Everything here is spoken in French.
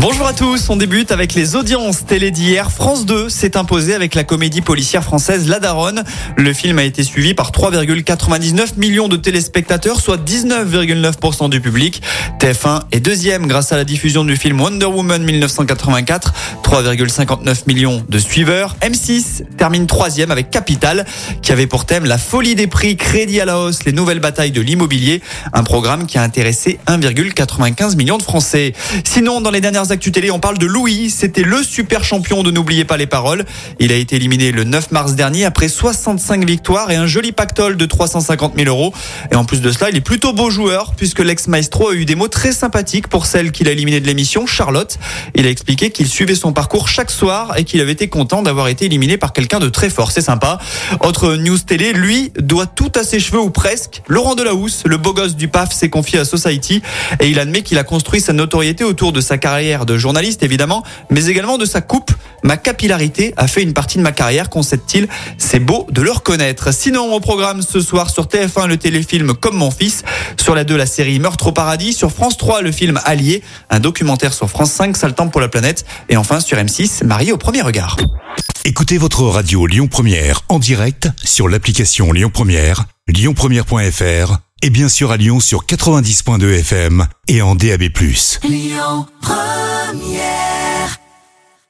Bonjour à tous, on débute avec les audiences télé d'hier. France 2 s'est imposée avec la comédie policière française La Daronne. Le film a été suivi par 3,99 millions de téléspectateurs, soit 19,9% du public. TF1 est deuxième grâce à la diffusion du film Wonder Woman 1984, 3,59 millions de suiveurs. M6 termine troisième avec Capital, qui avait pour thème la folie des prix, crédit à la hausse, les nouvelles batailles de l'immobilier. Un programme qui a intéressé 1,95 million de Français. Sinon, dans les dernières actus télé, on parle de Louis. C'était le super champion de N'oubliez pas les paroles. Il a été éliminé le 9 mars dernier après 65 victoires et un joli pactole de 350 000 euros. Et en plus de cela, il est plutôt beau joueur puisque l'ex-maestro a eu des mots très sympathiques pour celle qu'il a éliminée de l'émission, Charlotte. Il a expliqué qu'il suivait son parcours chaque soir et qu'il avait été content d'avoir été éliminé par quelqu'un de très fort. C'est sympa. Autre news télé, lui doit tout à ses cheveux ou presque. Laurent Delahousse, le beau gosse du PAF, s'est confié à Society et il admet qu'il a construit sa notoriété autour de sa carrière de journaliste évidemment, mais également de sa coupe. Ma capillarité a fait une partie de ma carrière, concède-t-il. C'est beau de le reconnaître. Sinon, au programme ce soir sur TF1 le téléfilm Comme mon fils, sur la 2 la série Meurtre au paradis, sur France 3 le film Allié, un documentaire sur France 5 Sale temps pour la planète et enfin sur M6 Marié au premier regard. Écoutez votre radio Lyon Première en direct sur l'application Lyon Première, lyonpremière.fr et bien sûr à Lyon sur 90.2 FM et en DAB+. Première